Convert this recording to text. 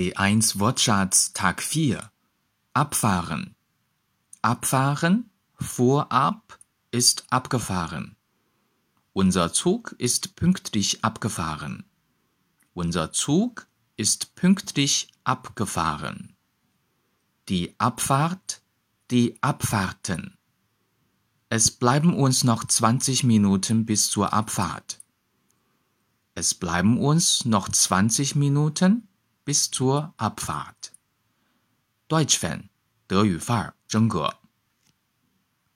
B1 Wortschatz Tag 4 Abfahren Abfahren fuhr ab ist abgefahren. Unser Zug ist pünktlich abgefahren. Unser Zug ist pünktlich abgefahren. Die Abfahrt, die Abfahrten. Es bleiben uns noch 20 Minuten bis zur Abfahrt. Es bleiben uns noch 20 Minuten bis zur Abfahrt. Deutsch Fan 德语范儿真格。